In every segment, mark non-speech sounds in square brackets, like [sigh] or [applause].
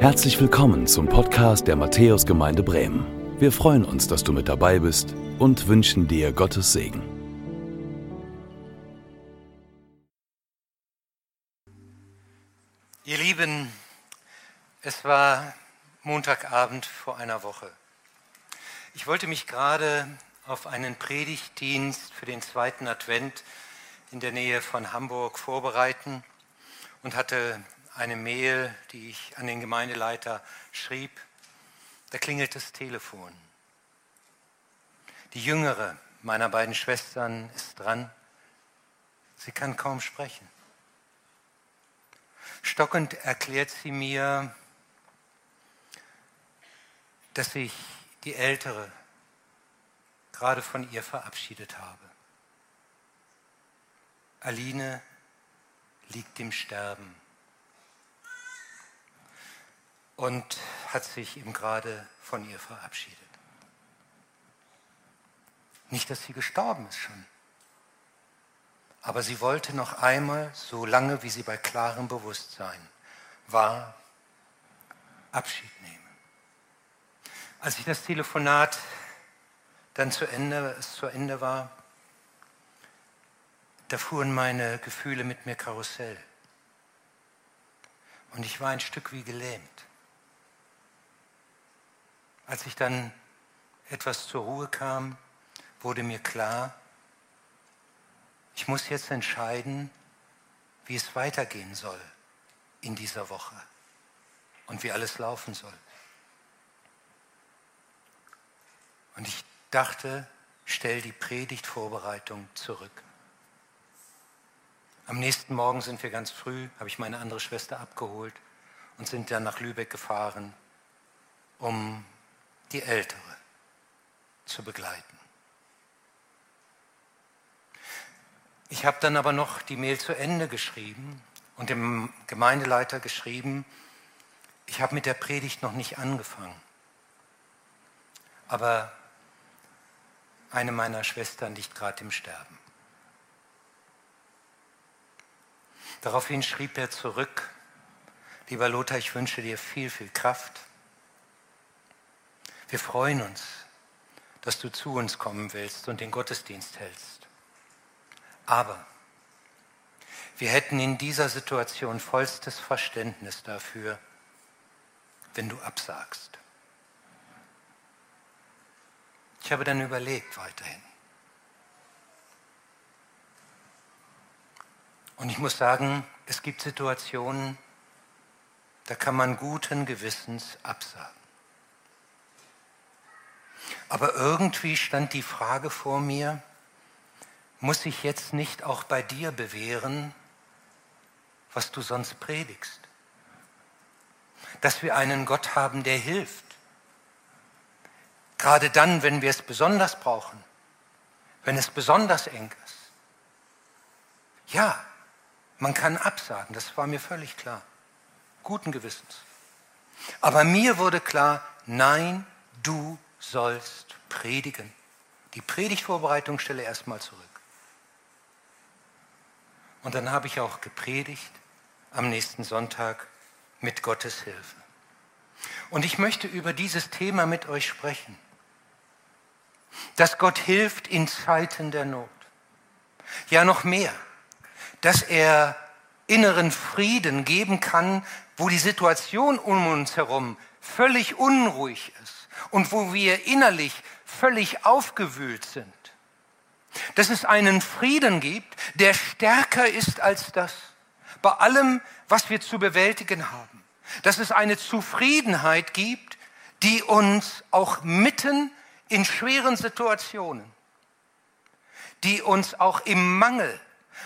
Herzlich willkommen zum Podcast der Matthäusgemeinde Bremen. Wir freuen uns, dass du mit dabei bist und wünschen dir Gottes Segen. Ihr Lieben, es war Montagabend vor einer Woche. Ich wollte mich gerade auf einen Predigtdienst für den zweiten Advent in der Nähe von Hamburg vorbereiten und hatte eine Mail, die ich an den Gemeindeleiter schrieb. Da klingelt das Telefon. Die jüngere meiner beiden Schwestern ist dran. Sie kann kaum sprechen. Stockend erklärt sie mir, dass ich die Ältere gerade von ihr verabschiedet habe. Aline liegt im Sterben und hat sich eben gerade von ihr verabschiedet. Nicht, dass sie gestorben ist schon, aber sie wollte noch einmal, so lange wie sie bei klarem Bewusstsein war, Abschied nehmen. Als ich das Telefonat dann zu Ende, es zu Ende war, da fuhren meine Gefühle mit mir Karussell. Und ich war ein Stück wie gelähmt. Als ich dann etwas zur Ruhe kam, wurde mir klar, ich muss jetzt entscheiden, wie es weitergehen soll in dieser Woche und wie alles laufen soll. Und ich dachte, stell die Predigtvorbereitung zurück. Am nächsten Morgen sind wir ganz früh, habe ich meine andere Schwester abgeholt und sind dann nach Lübeck gefahren, um die Ältere zu begleiten. Ich habe dann aber noch die Mail zu Ende geschrieben und dem Gemeindeleiter geschrieben, ich habe mit der Predigt noch nicht angefangen. Aber eine meiner Schwestern liegt gerade im Sterben. Daraufhin schrieb er zurück, lieber Lothar, ich wünsche dir viel, viel Kraft. Wir freuen uns, dass du zu uns kommen willst und den Gottesdienst hältst. Aber wir hätten in dieser Situation vollstes Verständnis dafür, wenn du absagst. Ich habe dann überlegt weiterhin. Und ich muss sagen, es gibt Situationen, da kann man guten Gewissens absagen. Aber irgendwie stand die Frage vor mir, muss ich jetzt nicht auch bei dir bewähren, was du sonst predigst? Dass wir einen Gott haben, der hilft. Gerade dann, wenn wir es besonders brauchen, wenn es besonders eng ist. Ja, man kann absagen, das war mir völlig klar. Guten Gewissens. Aber mir wurde klar, nein, du sollst predigen. Die Predigtvorbereitung stelle erstmal zurück. Und dann habe ich auch gepredigt am nächsten Sonntag mit Gottes Hilfe. Und ich möchte über dieses Thema mit euch sprechen. Dass Gott hilft in Zeiten der Not. Ja, noch mehr dass er inneren Frieden geben kann, wo die Situation um uns herum völlig unruhig ist und wo wir innerlich völlig aufgewühlt sind. Dass es einen Frieden gibt, der stärker ist als das, bei allem, was wir zu bewältigen haben. Dass es eine Zufriedenheit gibt, die uns auch mitten in schweren Situationen, die uns auch im Mangel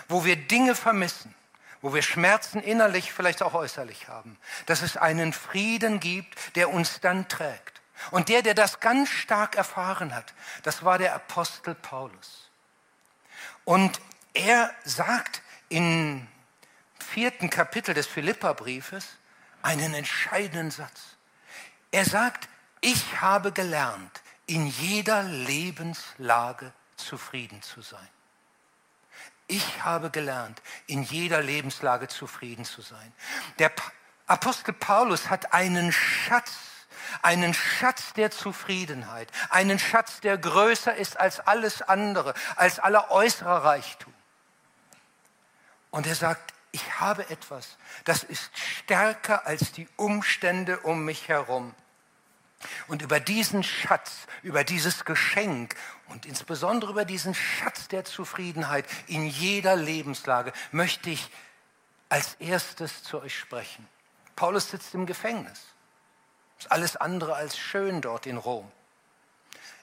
wo wir Dinge vermissen, wo wir Schmerzen innerlich, vielleicht auch äußerlich haben, dass es einen Frieden gibt, der uns dann trägt. Und der, der das ganz stark erfahren hat, das war der Apostel Paulus. Und er sagt im vierten Kapitel des Philipperbriefes einen entscheidenden Satz. Er sagt, ich habe gelernt, in jeder Lebenslage zufrieden zu sein. Ich habe gelernt, in jeder Lebenslage zufrieden zu sein. Der Apostel Paulus hat einen Schatz, einen Schatz der Zufriedenheit, einen Schatz, der größer ist als alles andere, als aller äußerer Reichtum. Und er sagt, ich habe etwas, das ist stärker als die Umstände um mich herum. Und über diesen Schatz, über dieses Geschenk und insbesondere über diesen Schatz der Zufriedenheit in jeder Lebenslage möchte ich als erstes zu euch sprechen. Paulus sitzt im Gefängnis. Ist alles andere als schön dort in Rom.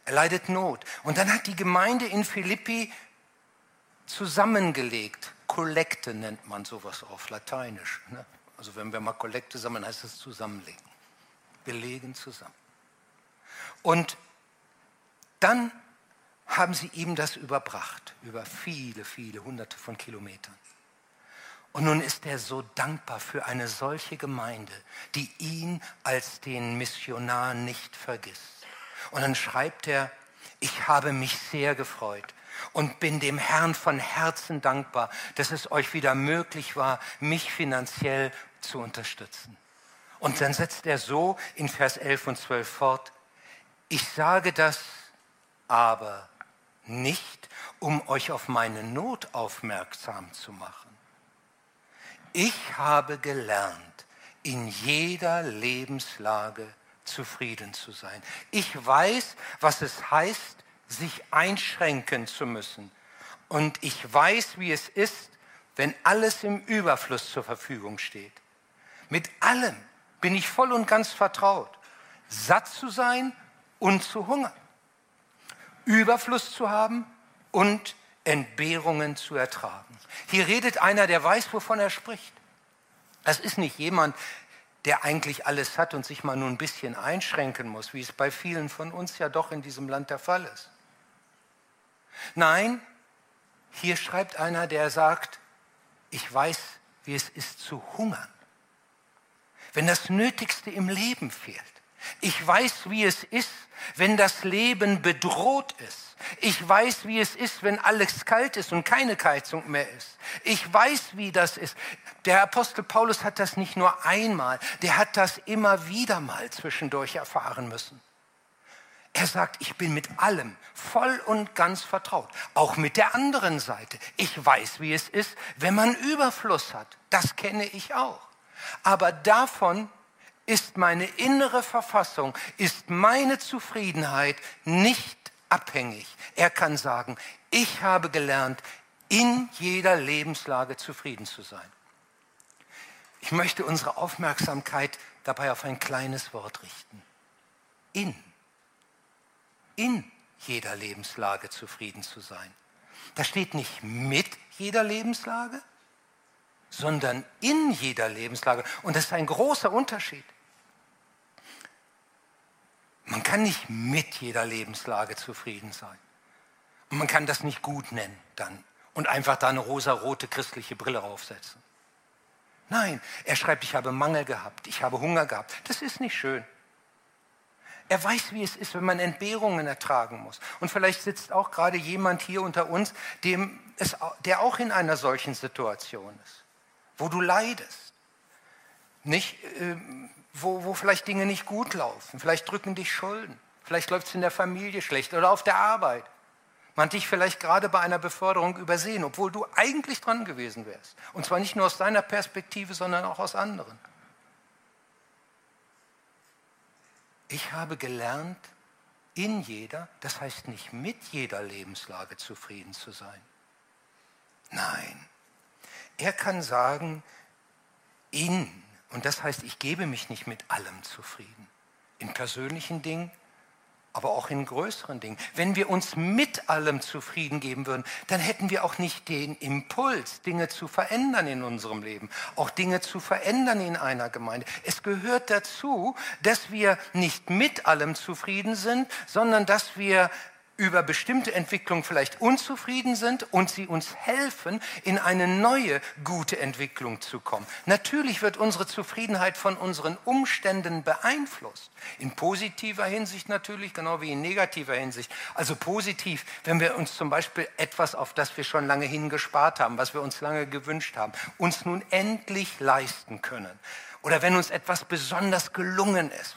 Er leidet Not. Und dann hat die Gemeinde in Philippi zusammengelegt. Kollekte nennt man sowas auf Lateinisch. Ne? Also wenn wir mal Kollekte sammeln, heißt es zusammenlegen. Wir legen zusammen. Und dann haben sie ihm das überbracht, über viele, viele hunderte von Kilometern. Und nun ist er so dankbar für eine solche Gemeinde, die ihn als den Missionar nicht vergisst. Und dann schreibt er, ich habe mich sehr gefreut und bin dem Herrn von Herzen dankbar, dass es euch wieder möglich war, mich finanziell zu unterstützen. Und dann setzt er so in Vers 11 und 12 fort, ich sage das aber nicht, um euch auf meine Not aufmerksam zu machen. Ich habe gelernt, in jeder Lebenslage zufrieden zu sein. Ich weiß, was es heißt, sich einschränken zu müssen. Und ich weiß, wie es ist, wenn alles im Überfluss zur Verfügung steht. Mit allem bin ich voll und ganz vertraut. Satt zu sein und zu hungern. Überfluss zu haben und Entbehrungen zu ertragen. Hier redet einer, der weiß, wovon er spricht. Das ist nicht jemand, der eigentlich alles hat und sich mal nur ein bisschen einschränken muss, wie es bei vielen von uns ja doch in diesem Land der Fall ist. Nein, hier schreibt einer, der sagt, ich weiß, wie es ist zu hungern. Wenn das Nötigste im Leben fehlt. Ich weiß, wie es ist, wenn das Leben bedroht ist. Ich weiß, wie es ist, wenn alles kalt ist und keine Heizung mehr ist. Ich weiß, wie das ist. Der Apostel Paulus hat das nicht nur einmal, der hat das immer wieder mal zwischendurch erfahren müssen. Er sagt, ich bin mit allem voll und ganz vertraut. Auch mit der anderen Seite. Ich weiß, wie es ist, wenn man Überfluss hat. Das kenne ich auch. Aber davon ist meine innere Verfassung, ist meine Zufriedenheit nicht abhängig. Er kann sagen, ich habe gelernt, in jeder Lebenslage zufrieden zu sein. Ich möchte unsere Aufmerksamkeit dabei auf ein kleines Wort richten. In. In jeder Lebenslage zufrieden zu sein. Da steht nicht mit jeder Lebenslage, sondern in jeder Lebenslage. Und das ist ein großer Unterschied. Man kann nicht mit jeder Lebenslage zufrieden sein. Und man kann das nicht gut nennen dann und einfach da eine rosarote christliche Brille aufsetzen. Nein, er schreibt, ich habe Mangel gehabt, ich habe Hunger gehabt. Das ist nicht schön. Er weiß, wie es ist, wenn man Entbehrungen ertragen muss. Und vielleicht sitzt auch gerade jemand hier unter uns, dem es, der auch in einer solchen Situation ist, wo du leidest. Nicht, äh, wo, wo vielleicht Dinge nicht gut laufen. Vielleicht drücken dich Schulden. Vielleicht läuft es in der Familie schlecht oder auf der Arbeit. Man hat dich vielleicht gerade bei einer Beförderung übersehen, obwohl du eigentlich dran gewesen wärst. Und zwar nicht nur aus deiner Perspektive, sondern auch aus anderen. Ich habe gelernt, in jeder, das heißt nicht mit jeder Lebenslage zufrieden zu sein. Nein, er kann sagen, in und das heißt, ich gebe mich nicht mit allem zufrieden. In persönlichen Dingen, aber auch in größeren Dingen. Wenn wir uns mit allem zufrieden geben würden, dann hätten wir auch nicht den Impuls, Dinge zu verändern in unserem Leben, auch Dinge zu verändern in einer Gemeinde. Es gehört dazu, dass wir nicht mit allem zufrieden sind, sondern dass wir über bestimmte Entwicklungen vielleicht unzufrieden sind und sie uns helfen, in eine neue gute Entwicklung zu kommen. Natürlich wird unsere Zufriedenheit von unseren Umständen beeinflusst. In positiver Hinsicht natürlich, genau wie in negativer Hinsicht. Also positiv, wenn wir uns zum Beispiel etwas, auf das wir schon lange hingespart haben, was wir uns lange gewünscht haben, uns nun endlich leisten können Oder wenn uns etwas besonders gelungen ist.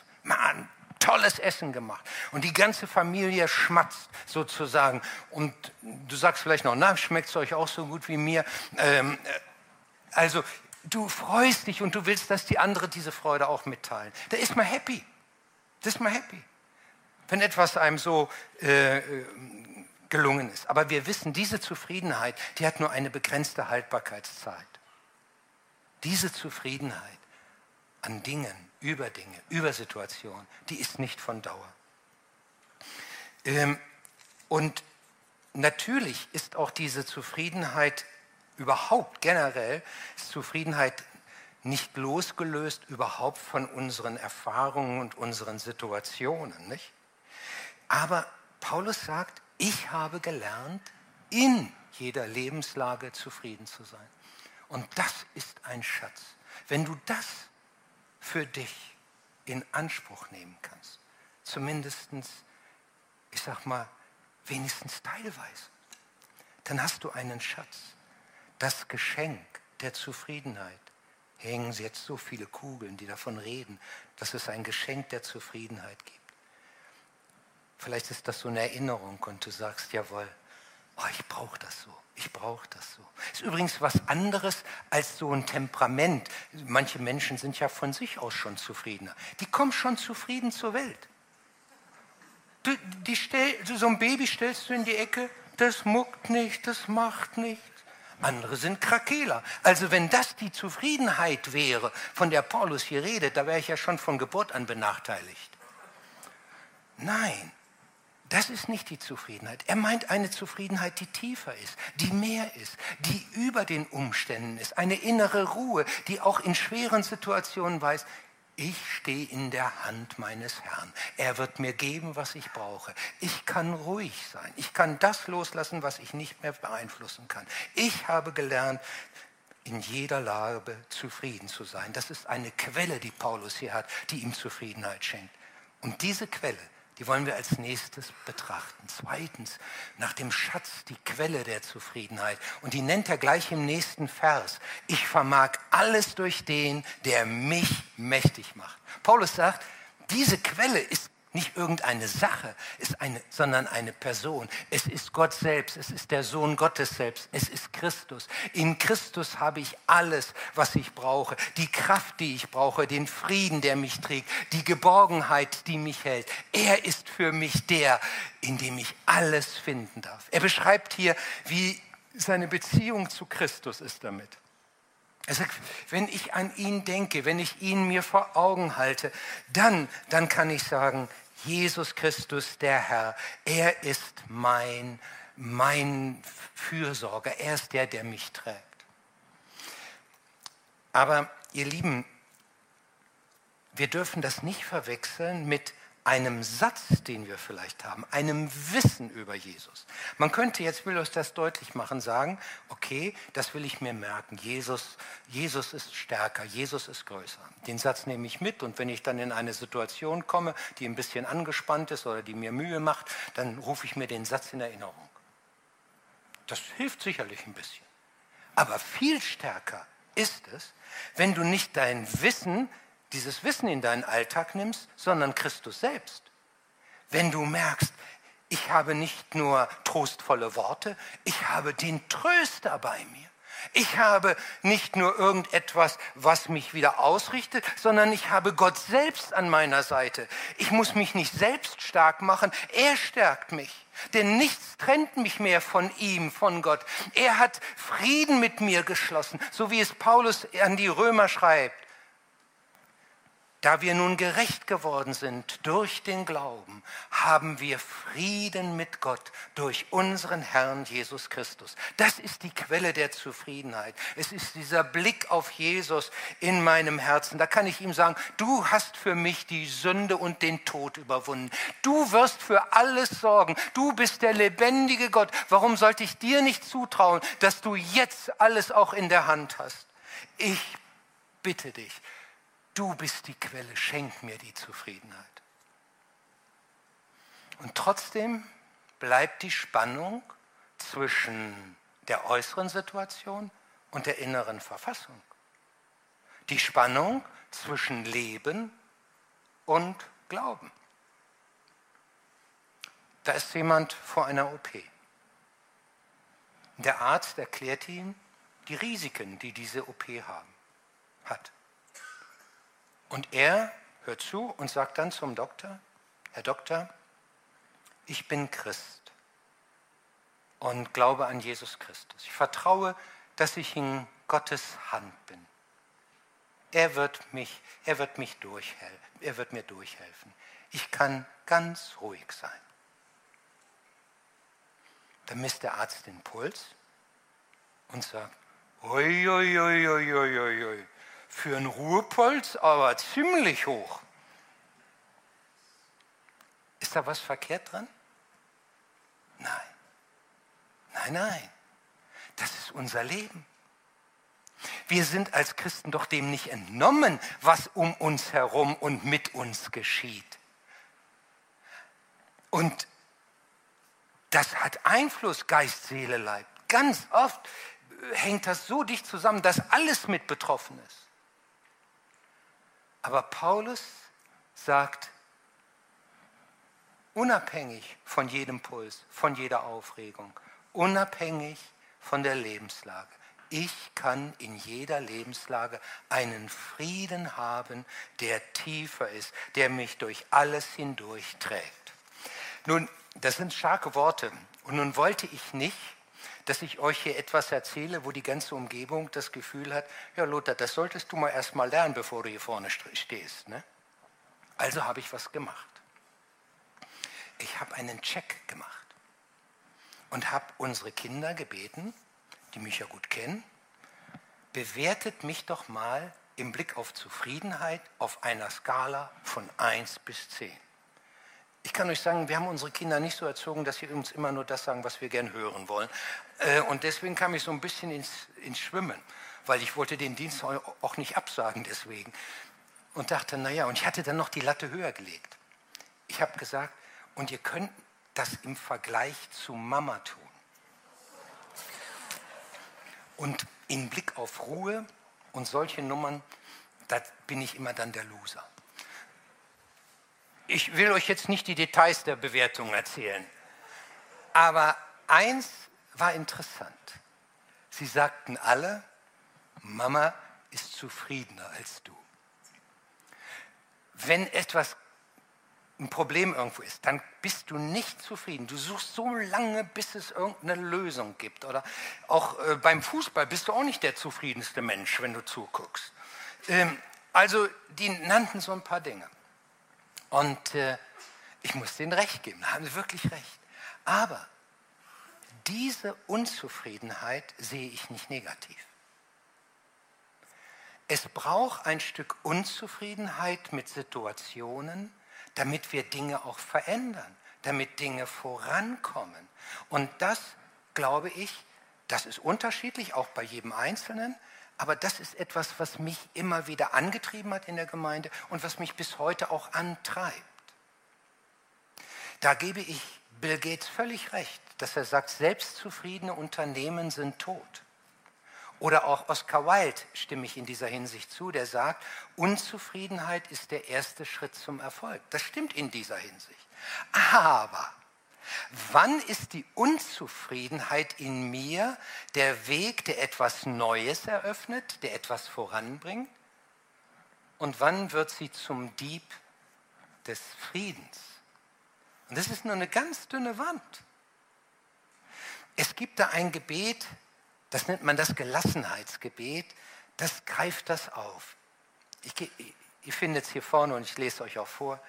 Tolles Essen gemacht. Und die ganze Familie schmatzt sozusagen. Und du sagst vielleicht noch, na, schmeckt es euch auch so gut wie mir? Ähm, äh, also, du freust dich und du willst, dass die anderen diese Freude auch mitteilen. Da ist man happy. Das ist man happy. Wenn etwas einem so äh, gelungen ist. Aber wir wissen, diese Zufriedenheit, die hat nur eine begrenzte Haltbarkeitszeit. Diese Zufriedenheit an Dingen, über Dinge, über Situationen, die ist nicht von Dauer. Ähm, und natürlich ist auch diese Zufriedenheit überhaupt generell, ist Zufriedenheit nicht losgelöst überhaupt von unseren Erfahrungen und unseren Situationen. Nicht? Aber Paulus sagt, ich habe gelernt, in jeder Lebenslage zufrieden zu sein. Und das ist ein Schatz. Wenn du das für dich in Anspruch nehmen kannst, zumindest, ich sag mal, wenigstens teilweise, dann hast du einen Schatz. Das Geschenk der Zufriedenheit. hängen jetzt so viele Kugeln, die davon reden, dass es ein Geschenk der Zufriedenheit gibt. Vielleicht ist das so eine Erinnerung und du sagst, jawohl, oh, ich brauche das so, ich brauche das so. Ist übrigens was anderes als so ein Temperament. Manche Menschen sind ja von sich aus schon zufriedener. Die kommen schon zufrieden zur Welt. Du, die stell, so ein Baby stellst du in die Ecke, das muckt nicht, das macht nichts. Andere sind Krakeler. Also wenn das die Zufriedenheit wäre, von der Paulus hier redet, da wäre ich ja schon von Geburt an benachteiligt. Nein, das ist nicht die Zufriedenheit. Er meint eine Zufriedenheit, die tiefer ist, die mehr ist, die über den Umständen ist. Eine innere Ruhe, die auch in schweren Situationen weiß, ich stehe in der Hand meines Herrn. Er wird mir geben, was ich brauche. Ich kann ruhig sein. Ich kann das loslassen, was ich nicht mehr beeinflussen kann. Ich habe gelernt, in jeder Lage zufrieden zu sein. Das ist eine Quelle, die Paulus hier hat, die ihm Zufriedenheit schenkt. Und diese Quelle, die wollen wir als nächstes betrachten. Zweitens, nach dem Schatz die Quelle der Zufriedenheit. Und die nennt er gleich im nächsten Vers. Ich vermag alles durch den, der mich mächtig macht. Paulus sagt, diese Quelle ist nicht irgendeine Sache, ist eine, sondern eine Person. Es ist Gott selbst, es ist der Sohn Gottes selbst, es ist Christus. In Christus habe ich alles, was ich brauche. Die Kraft, die ich brauche, den Frieden, der mich trägt, die Geborgenheit, die mich hält. Er ist für mich der, in dem ich alles finden darf. Er beschreibt hier, wie seine Beziehung zu Christus ist damit. Er sagt, wenn ich an ihn denke, wenn ich ihn mir vor Augen halte, dann, dann kann ich sagen, Jesus Christus, der Herr, er ist mein, mein Fürsorger, er ist der, der mich trägt. Aber ihr Lieben, wir dürfen das nicht verwechseln mit einem Satz, den wir vielleicht haben, einem Wissen über Jesus. Man könnte jetzt, will euch das deutlich machen, sagen, okay, das will ich mir merken, Jesus, Jesus ist stärker, Jesus ist größer. Den Satz nehme ich mit und wenn ich dann in eine Situation komme, die ein bisschen angespannt ist oder die mir Mühe macht, dann rufe ich mir den Satz in Erinnerung. Das hilft sicherlich ein bisschen. Aber viel stärker ist es, wenn du nicht dein Wissen dieses Wissen in deinen Alltag nimmst, sondern Christus selbst. Wenn du merkst, ich habe nicht nur trostvolle Worte, ich habe den Tröster bei mir. Ich habe nicht nur irgendetwas, was mich wieder ausrichtet, sondern ich habe Gott selbst an meiner Seite. Ich muss mich nicht selbst stark machen, er stärkt mich. Denn nichts trennt mich mehr von ihm, von Gott. Er hat Frieden mit mir geschlossen, so wie es Paulus an die Römer schreibt. Da wir nun gerecht geworden sind durch den Glauben, haben wir Frieden mit Gott durch unseren Herrn Jesus Christus. Das ist die Quelle der Zufriedenheit. Es ist dieser Blick auf Jesus in meinem Herzen. Da kann ich ihm sagen, du hast für mich die Sünde und den Tod überwunden. Du wirst für alles sorgen. Du bist der lebendige Gott. Warum sollte ich dir nicht zutrauen, dass du jetzt alles auch in der Hand hast? Ich bitte dich, Du bist die Quelle, schenk mir die Zufriedenheit. Und trotzdem bleibt die Spannung zwischen der äußeren Situation und der inneren Verfassung. Die Spannung zwischen Leben und Glauben. Da ist jemand vor einer OP. Der Arzt erklärt ihm die Risiken, die diese OP haben. Und er hört zu und sagt dann zum Doktor, Herr Doktor, ich bin Christ und glaube an Jesus Christus. Ich vertraue, dass ich in Gottes Hand bin. Er wird mich, er wird mich durchhelfen, er wird mir durchhelfen. Ich kann ganz ruhig sein. Dann misst der Arzt den Puls und sagt, oi, oi, oi, oi, oi, oi, für einen Ruhepuls aber ziemlich hoch. Ist da was verkehrt dran? Nein. Nein, nein. Das ist unser Leben. Wir sind als Christen doch dem nicht entnommen, was um uns herum und mit uns geschieht. Und das hat Einfluss, Geist, Seele, Leib. Ganz oft hängt das so dicht zusammen, dass alles mit betroffen ist. Aber Paulus sagt, unabhängig von jedem Puls, von jeder Aufregung, unabhängig von der Lebenslage. Ich kann in jeder Lebenslage einen Frieden haben, der tiefer ist, der mich durch alles hindurch trägt. Nun, das sind starke Worte. Und nun wollte ich nicht, dass ich euch hier etwas erzähle, wo die ganze Umgebung das Gefühl hat, ja Lothar, das solltest du mal erst mal lernen, bevor du hier vorne stehst. Ne? Also habe ich was gemacht. Ich habe einen Check gemacht und habe unsere Kinder gebeten, die mich ja gut kennen, bewertet mich doch mal im Blick auf Zufriedenheit auf einer Skala von 1 bis 10. Ich kann euch sagen, wir haben unsere Kinder nicht so erzogen, dass sie uns immer nur das sagen, was wir gern hören wollen. Äh, und deswegen kam ich so ein bisschen ins, ins Schwimmen, weil ich wollte den Dienst auch nicht absagen deswegen. Und dachte, naja, und ich hatte dann noch die Latte höher gelegt. Ich habe gesagt, und ihr könnt das im Vergleich zu Mama tun. Und im Blick auf Ruhe und solche Nummern, da bin ich immer dann der Loser. Ich will euch jetzt nicht die Details der Bewertung erzählen, aber eins war interessant. Sie sagten alle, Mama ist zufriedener als du. Wenn etwas ein Problem irgendwo ist, dann bist du nicht zufrieden. Du suchst so lange, bis es irgendeine Lösung gibt. Oder auch äh, beim Fußball bist du auch nicht der zufriedenste Mensch, wenn du zuguckst. Ähm, also die nannten so ein paar Dinge. Und äh, ich muss denen recht geben, da haben sie wirklich recht. Aber diese Unzufriedenheit sehe ich nicht negativ. Es braucht ein Stück Unzufriedenheit mit Situationen, damit wir Dinge auch verändern, damit Dinge vorankommen. Und das, glaube ich, das ist unterschiedlich, auch bei jedem Einzelnen, aber das ist etwas, was mich immer wieder angetrieben hat in der Gemeinde und was mich bis heute auch antreibt. Da gebe ich Bill Gates völlig recht, dass er sagt, selbstzufriedene Unternehmen sind tot. Oder auch Oscar Wilde stimme ich in dieser Hinsicht zu, der sagt, Unzufriedenheit ist der erste Schritt zum Erfolg. Das stimmt in dieser Hinsicht. Aber wann ist die Unzufriedenheit in mir der Weg, der etwas Neues eröffnet, der etwas voranbringt? Und wann wird sie zum Dieb des Friedens? Und das ist nur eine ganz dünne Wand. Es gibt da ein Gebet, das nennt man das Gelassenheitsgebet, das greift das auf. Ich, ihr findet es hier vorne und ich lese euch auch vor.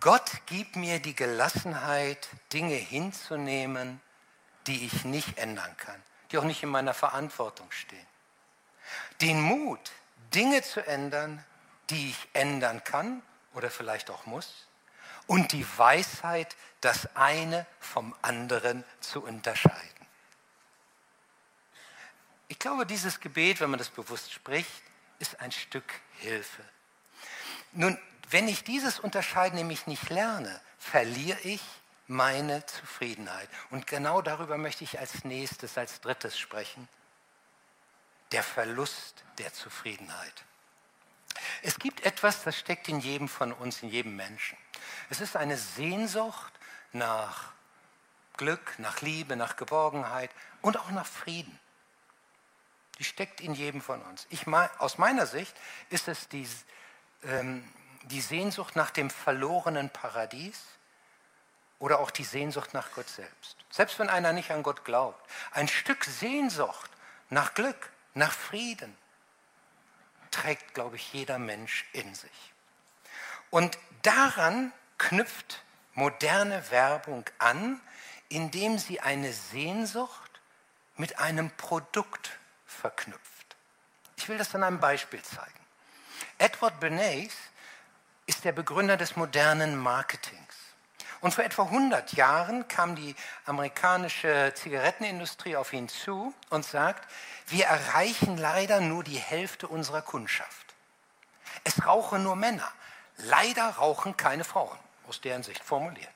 Gott gibt mir die Gelassenheit, Dinge hinzunehmen, die ich nicht ändern kann, die auch nicht in meiner Verantwortung stehen. Den Mut, Dinge zu ändern, die ich ändern kann oder vielleicht auch muss. Und die Weisheit, das eine vom anderen zu unterscheiden. Ich glaube, dieses Gebet, wenn man das bewusst spricht, ist ein Stück Hilfe. Nun, wenn ich dieses Unterscheiden nämlich nicht lerne, verliere ich meine Zufriedenheit. Und genau darüber möchte ich als nächstes, als drittes sprechen. der Verlust der Zufriedenheit. Es gibt etwas, das steckt in jedem von uns, in jedem Menschen. Es ist eine Sehnsucht nach Glück, nach Liebe, nach Geborgenheit und auch nach Frieden. Die steckt in jedem von uns. Ich, aus meiner Sicht ist es die, ähm, die Sehnsucht nach dem verlorenen Paradies oder auch die Sehnsucht nach Gott selbst. Selbst wenn einer nicht an Gott glaubt. Ein Stück Sehnsucht nach Glück, nach Frieden trägt, glaube ich, jeder Mensch in sich. Und daran knüpft moderne Werbung an, indem sie eine Sehnsucht mit einem Produkt verknüpft. Ich will das an einem Beispiel zeigen. Edward Bernays ist der Begründer des modernen Marketings. Und vor etwa 100 Jahren kam die amerikanische Zigarettenindustrie auf ihn zu und sagt, wir erreichen leider nur die Hälfte unserer Kundschaft. Es rauchen nur Männer. Leider rauchen keine Frauen, aus deren Sicht formuliert.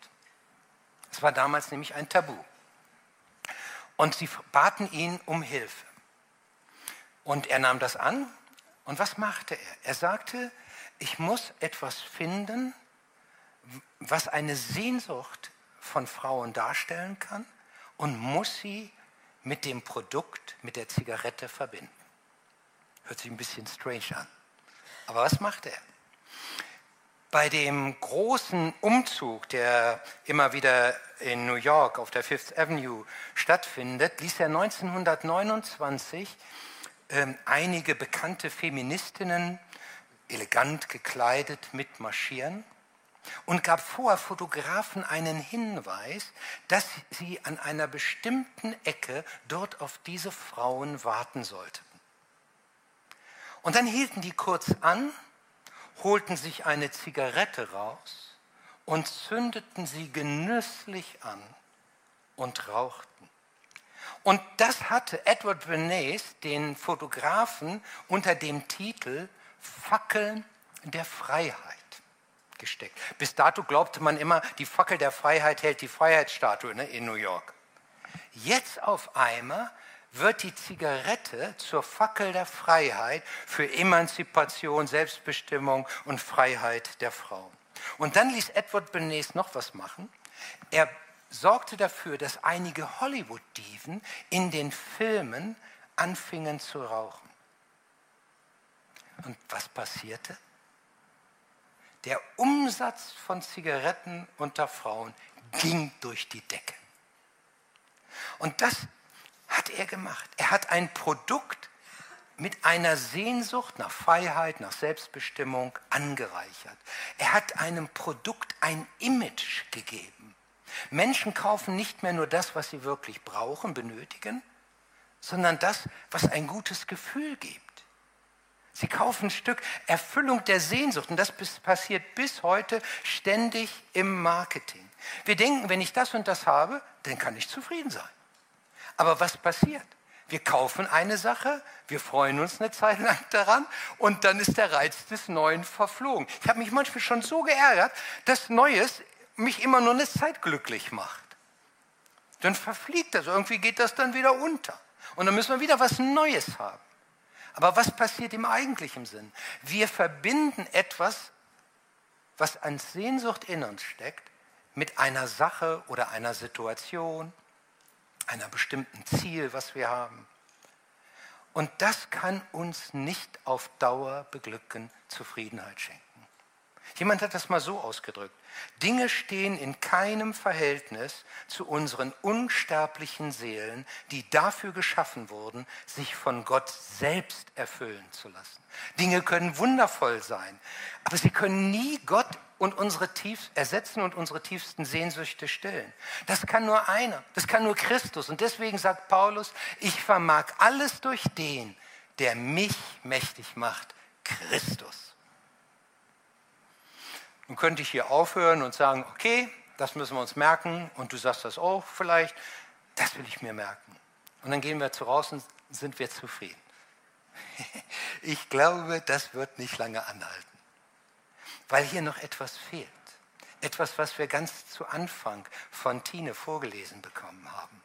Es war damals nämlich ein Tabu. Und sie baten ihn um Hilfe. Und er nahm das an. Und was machte er? Er sagte, ich muss etwas finden, was eine Sehnsucht von Frauen darstellen kann und muss sie mit dem Produkt, mit der Zigarette verbinden. Hört sich ein bisschen strange an. Aber was macht er? Bei dem großen Umzug, der immer wieder in New York auf der Fifth Avenue stattfindet, ließ er 1929 äh, einige bekannte Feministinnen elegant gekleidet mitmarschieren und gab vor Fotografen einen Hinweis, dass sie an einer bestimmten Ecke dort auf diese Frauen warten sollten. Und dann hielten die kurz an holten sich eine Zigarette raus und zündeten sie genüsslich an und rauchten. Und das hatte Edward Bernays den Fotografen unter dem Titel Fackeln der Freiheit gesteckt. Bis dato glaubte man immer, die Fackel der Freiheit hält die Freiheitsstatue ne, in New York. Jetzt auf einmal wird die Zigarette zur Fackel der Freiheit für Emanzipation, Selbstbestimmung und Freiheit der Frau. Und dann ließ Edward Bernays noch was machen. Er sorgte dafür, dass einige Hollywood-Diven in den Filmen anfingen zu rauchen. Und was passierte? Der Umsatz von Zigaretten unter Frauen ging durch die Decke. Und das hat er gemacht. Er hat ein Produkt mit einer Sehnsucht nach Freiheit, nach Selbstbestimmung angereichert. Er hat einem Produkt ein Image gegeben. Menschen kaufen nicht mehr nur das, was sie wirklich brauchen, benötigen, sondern das, was ein gutes Gefühl gibt. Sie kaufen ein Stück Erfüllung der Sehnsucht und das passiert bis heute ständig im Marketing. Wir denken, wenn ich das und das habe, dann kann ich zufrieden sein. Aber was passiert? Wir kaufen eine Sache, wir freuen uns eine Zeit lang daran und dann ist der Reiz des Neuen verflogen. Ich habe mich manchmal schon so geärgert, dass Neues mich immer nur eine Zeit glücklich macht. Dann verfliegt das, irgendwie geht das dann wieder unter. Und dann müssen wir wieder was Neues haben. Aber was passiert im eigentlichen Sinn? Wir verbinden etwas, was an Sehnsucht in uns steckt, mit einer Sache oder einer Situation einer bestimmten Ziel, was wir haben. Und das kann uns nicht auf Dauer beglücken, Zufriedenheit schenken. Jemand hat das mal so ausgedrückt. Dinge stehen in keinem Verhältnis zu unseren unsterblichen Seelen, die dafür geschaffen wurden, sich von Gott selbst erfüllen zu lassen. Dinge können wundervoll sein, aber sie können nie Gott und unsere tief ersetzen und unsere tiefsten Sehnsüchte stillen. Das kann nur einer, das kann nur Christus. Und deswegen sagt Paulus, ich vermag alles durch den, der mich mächtig macht, Christus. Nun könnte ich hier aufhören und sagen, okay, das müssen wir uns merken und du sagst das auch vielleicht, das will ich mir merken. Und dann gehen wir zu raus und sind wir zufrieden. [laughs] Ich glaube, das wird nicht lange anhalten weil hier noch etwas fehlt. Etwas, was wir ganz zu Anfang von Tine vorgelesen bekommen haben,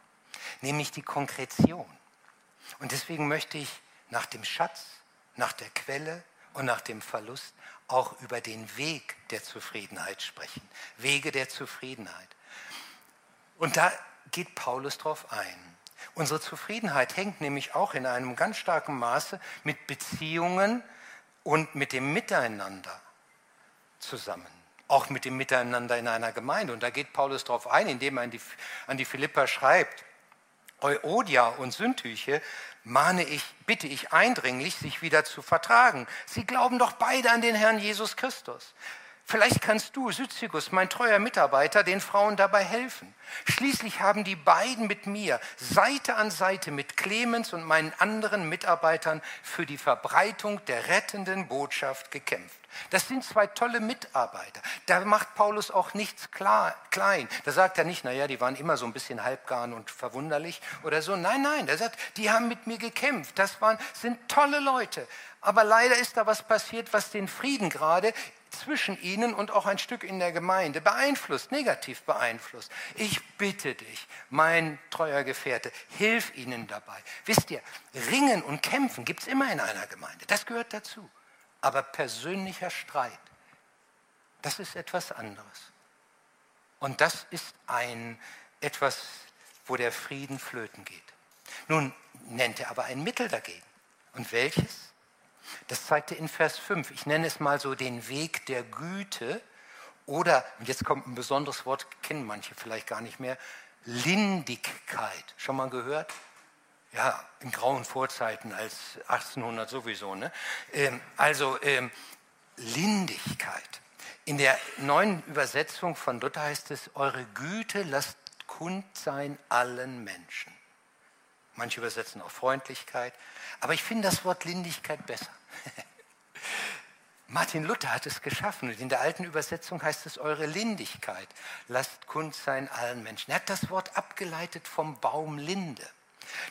nämlich die Konkretion. Und deswegen möchte ich nach dem Schatz, nach der Quelle und nach dem Verlust auch über den Weg der Zufriedenheit sprechen. Wege der Zufriedenheit. Und da geht Paulus drauf ein. Unsere Zufriedenheit hängt nämlich auch in einem ganz starken Maße mit Beziehungen und mit dem Miteinander zusammen. Auch mit dem Miteinander in einer Gemeinde. Und da geht Paulus darauf ein, indem er an die, an die Philipper schreibt, Euodia und Sündtüche mahne ich, bitte ich eindringlich, sich wieder zu vertragen. Sie glauben doch beide an den Herrn Jesus Christus. Vielleicht kannst du, Syzygus, mein treuer Mitarbeiter, den Frauen dabei helfen. Schließlich haben die beiden mit mir Seite an Seite mit Clemens und meinen anderen Mitarbeitern für die Verbreitung der rettenden Botschaft gekämpft. Das sind zwei tolle Mitarbeiter. Da macht Paulus auch nichts klar, klein. Da sagt er nicht, naja, die waren immer so ein bisschen halbgarn und verwunderlich oder so. Nein, nein, er sagt, die haben mit mir gekämpft. Das waren, sind tolle Leute. Aber leider ist da was passiert, was den Frieden gerade zwischen ihnen und auch ein Stück in der Gemeinde beeinflusst, negativ beeinflusst. Ich bitte dich, mein treuer Gefährte, hilf ihnen dabei. Wisst ihr, Ringen und Kämpfen gibt es immer in einer Gemeinde, das gehört dazu. Aber persönlicher Streit, das ist etwas anderes. Und das ist ein etwas, wo der Frieden flöten geht. Nun nennt er aber ein Mittel dagegen. Und welches? Das zeigt er in Vers 5. Ich nenne es mal so den Weg der Güte oder, und jetzt kommt ein besonderes Wort, kennen manche vielleicht gar nicht mehr, Lindigkeit. Schon mal gehört? Ja, in grauen Vorzeiten als 1800 sowieso. Ne? Ähm, also ähm, Lindigkeit. In der neuen Übersetzung von Luther heißt es, eure Güte lasst kund sein allen Menschen. Manche übersetzen auch Freundlichkeit. Aber ich finde das Wort Lindigkeit besser. [laughs] Martin Luther hat es geschaffen und in der alten Übersetzung heißt es eure Lindigkeit. Lasst kund sein allen Menschen. Er hat das Wort abgeleitet vom Baum Linde.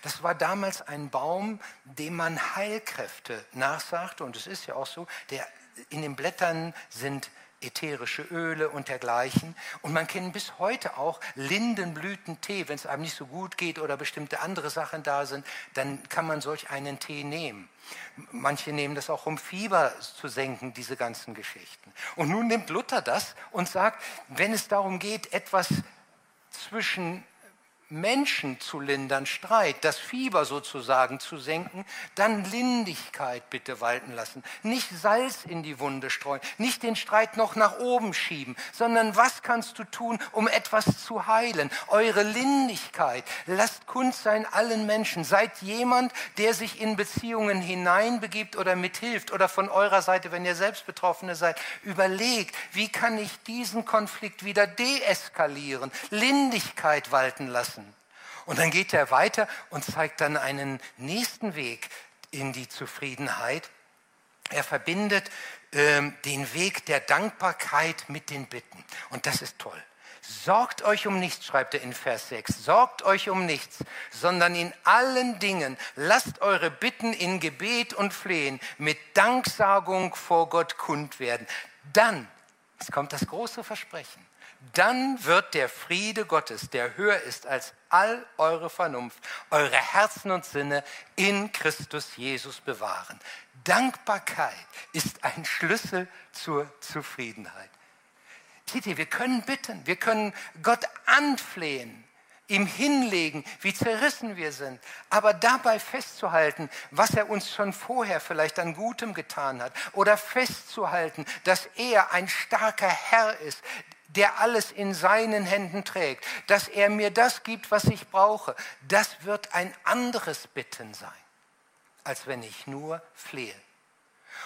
Das war damals ein Baum, dem man Heilkräfte nachsagte und es ist ja auch so, der in den Blättern sind ätherische Öle und dergleichen. Und man kennt bis heute auch Lindenblütentee. Wenn es einem nicht so gut geht oder bestimmte andere Sachen da sind, dann kann man solch einen Tee nehmen. Manche nehmen das auch, um Fieber zu senken, diese ganzen Geschichten. Und nun nimmt Luther das und sagt, wenn es darum geht, etwas zwischen Menschen zu lindern, Streit, das Fieber sozusagen zu senken, dann Lindigkeit bitte walten lassen. Nicht Salz in die Wunde streuen, nicht den Streit noch nach oben schieben, sondern was kannst du tun, um etwas zu heilen? Eure Lindigkeit. Lasst kund sein allen Menschen. Seid jemand, der sich in Beziehungen hineinbegibt oder mithilft oder von eurer Seite, wenn ihr selbst Betroffene seid, überlegt, wie kann ich diesen Konflikt wieder deeskalieren, Lindigkeit walten lassen. Und dann geht er weiter und zeigt dann einen nächsten Weg in die Zufriedenheit. Er verbindet ähm, den Weg der Dankbarkeit mit den Bitten. Und das ist toll. Sorgt euch um nichts, schreibt er in Vers 6. Sorgt euch um nichts, sondern in allen Dingen lasst eure Bitten in Gebet und Flehen mit Danksagung vor Gott kund werden. Dann, es kommt das große Versprechen, dann wird der Friede Gottes, der höher ist als all eure Vernunft, eure Herzen und Sinne in Christus Jesus bewahren. Dankbarkeit ist ein Schlüssel zur Zufriedenheit. Seht ihr, wir können bitten, wir können Gott anflehen, ihm hinlegen, wie zerrissen wir sind, aber dabei festzuhalten, was er uns schon vorher vielleicht an Gutem getan hat, oder festzuhalten, dass er ein starker Herr ist, der alles in seinen Händen trägt, dass er mir das gibt, was ich brauche, das wird ein anderes Bitten sein, als wenn ich nur flehe.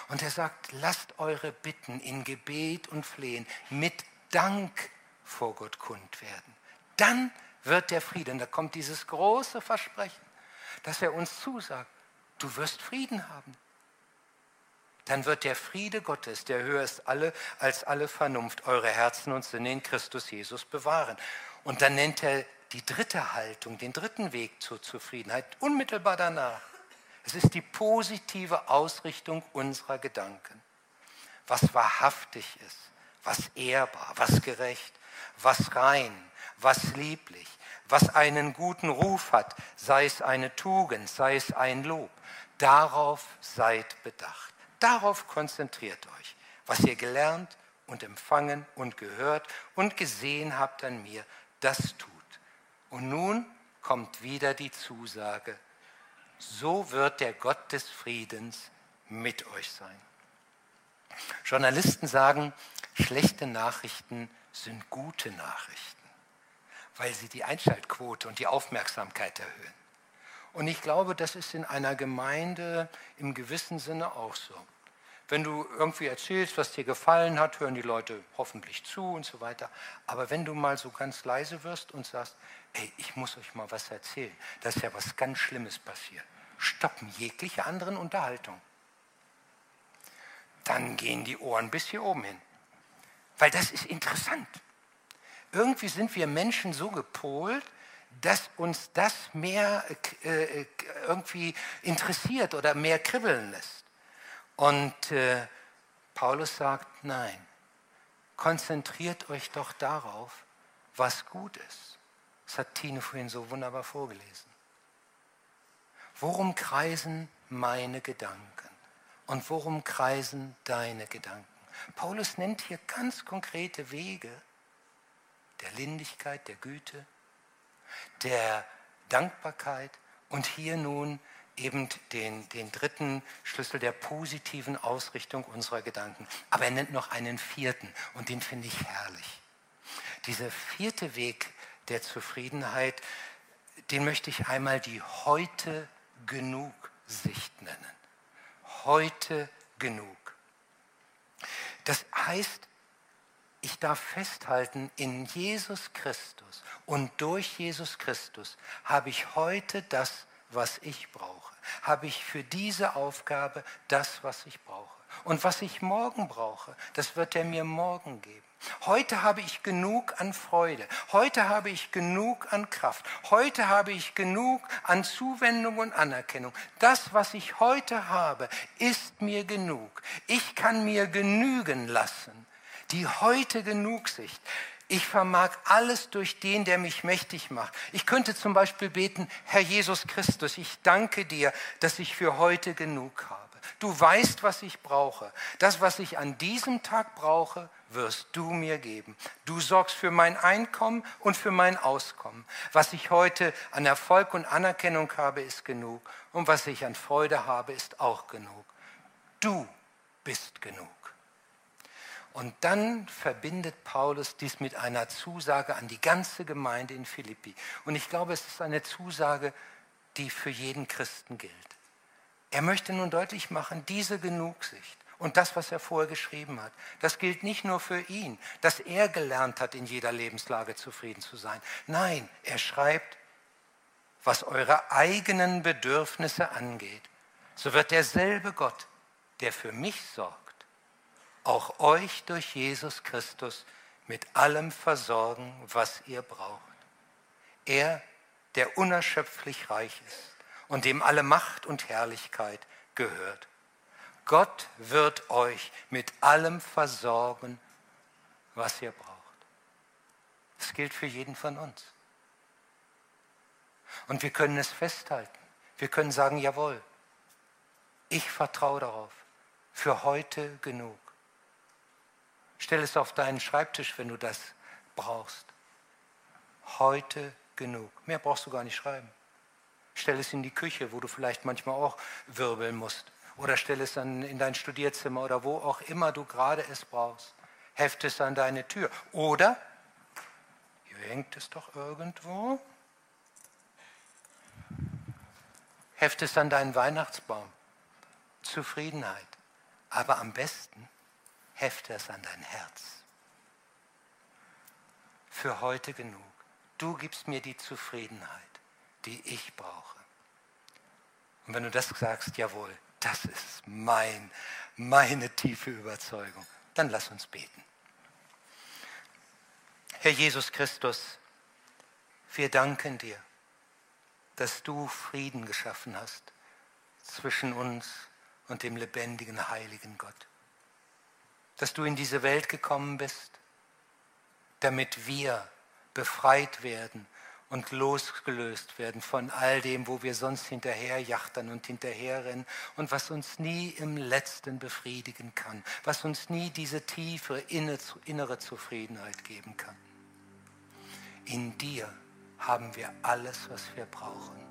Und er sagt, lasst eure Bitten in Gebet und Flehen mit Dank vor Gott kund werden. Dann wird der Frieden, da kommt dieses große Versprechen, dass er uns zusagt, du wirst Frieden haben dann wird der Friede Gottes, der höher ist alle, als alle Vernunft, eure Herzen und Sinne in Christus Jesus bewahren. Und dann nennt er die dritte Haltung, den dritten Weg zur Zufriedenheit, unmittelbar danach. Es ist die positive Ausrichtung unserer Gedanken. Was wahrhaftig ist, was ehrbar, was gerecht, was rein, was lieblich, was einen guten Ruf hat, sei es eine Tugend, sei es ein Lob Darauf seid bedacht. Darauf konzentriert euch, was ihr gelernt und empfangen und gehört und gesehen habt an mir, das tut. Und nun kommt wieder die Zusage, so wird der Gott des Friedens mit euch sein. Journalisten sagen, schlechte Nachrichten sind gute Nachrichten, weil sie die Einschaltquote und die Aufmerksamkeit erhöhen. Und ich glaube, das ist in einer Gemeinde im gewissen Sinne auch so. Wenn du irgendwie erzählst, was dir gefallen hat, hören die Leute hoffentlich zu und so weiter. Aber wenn du mal so ganz leise wirst und sagst, ey, ich muss euch mal was erzählen, da ist ja was ganz Schlimmes passiert, stoppen jegliche anderen Unterhaltung. Dann gehen die Ohren bis hier oben hin. Weil das ist interessant. Irgendwie sind wir Menschen so gepolt, dass uns das mehr äh, irgendwie interessiert oder mehr kribbeln lässt. Und äh, Paulus sagt, nein, konzentriert euch doch darauf, was gut ist. Das hat Tine vorhin so wunderbar vorgelesen. Worum kreisen meine Gedanken? Und worum kreisen deine Gedanken? Paulus nennt hier ganz konkrete Wege der Lindigkeit, der Güte, der Dankbarkeit und hier nun eben den, den dritten Schlüssel der positiven Ausrichtung unserer Gedanken. Aber er nennt noch einen vierten und den finde ich herrlich. Dieser vierte Weg der Zufriedenheit, den möchte ich einmal die heute genug Sicht nennen. Heute genug. Das heißt, ich darf festhalten, in Jesus Christus und durch Jesus Christus habe ich heute das, was ich brauche. Habe ich für diese Aufgabe das, was ich brauche. Und was ich morgen brauche, das wird er mir morgen geben. Heute habe ich genug an Freude. Heute habe ich genug an Kraft. Heute habe ich genug an Zuwendung und Anerkennung. Das, was ich heute habe, ist mir genug. Ich kann mir genügen lassen die heute Genugsicht. Ich vermag alles durch den, der mich mächtig macht. Ich könnte zum Beispiel beten, Herr Jesus Christus, ich danke dir, dass ich für heute genug habe. Du weißt, was ich brauche. Das, was ich an diesem Tag brauche, wirst du mir geben. Du sorgst für mein Einkommen und für mein Auskommen. Was ich heute an Erfolg und Anerkennung habe, ist genug. Und was ich an Freude habe, ist auch genug. Du bist genug. Und dann verbindet Paulus dies mit einer Zusage an die ganze Gemeinde in Philippi. Und ich glaube, es ist eine Zusage, die für jeden Christen gilt. Er möchte nun deutlich machen, diese Genugsicht und das, was er vorher geschrieben hat, das gilt nicht nur für ihn, dass er gelernt hat, in jeder Lebenslage zufrieden zu sein. Nein, er schreibt, was eure eigenen Bedürfnisse angeht, so wird derselbe Gott, der für mich sorgt, auch euch durch Jesus Christus mit allem versorgen, was ihr braucht. Er, der unerschöpflich reich ist und dem alle Macht und Herrlichkeit gehört. Gott wird euch mit allem versorgen, was ihr braucht. Das gilt für jeden von uns. Und wir können es festhalten. Wir können sagen, jawohl, ich vertraue darauf, für heute genug. Stell es auf deinen Schreibtisch, wenn du das brauchst. Heute genug. Mehr brauchst du gar nicht schreiben. Stell es in die Küche, wo du vielleicht manchmal auch wirbeln musst. Oder stell es dann in dein Studierzimmer oder wo auch immer du gerade es brauchst. Heft es an deine Tür. Oder, hier hängt es doch irgendwo, heft es an deinen Weihnachtsbaum. Zufriedenheit. Aber am besten hefte es an dein Herz. Für heute genug. Du gibst mir die Zufriedenheit, die ich brauche. Und wenn du das sagst, jawohl, das ist mein, meine tiefe Überzeugung, dann lass uns beten. Herr Jesus Christus, wir danken dir, dass du Frieden geschaffen hast zwischen uns und dem lebendigen, heiligen Gott dass du in diese Welt gekommen bist, damit wir befreit werden und losgelöst werden von all dem, wo wir sonst hinterherjachtern und hinterherrennen und was uns nie im Letzten befriedigen kann, was uns nie diese tiefe innere Zufriedenheit geben kann. In dir haben wir alles, was wir brauchen.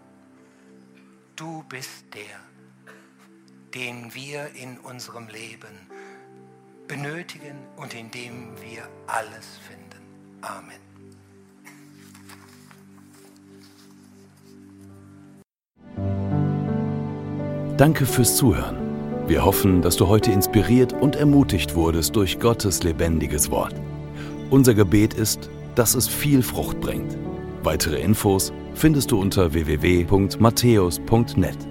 Du bist der, den wir in unserem Leben benötigen und in dem wir alles finden. Amen. Danke fürs Zuhören. Wir hoffen, dass du heute inspiriert und ermutigt wurdest durch Gottes lebendiges Wort. Unser Gebet ist, dass es viel Frucht bringt. Weitere Infos findest du unter www.matthäus.net.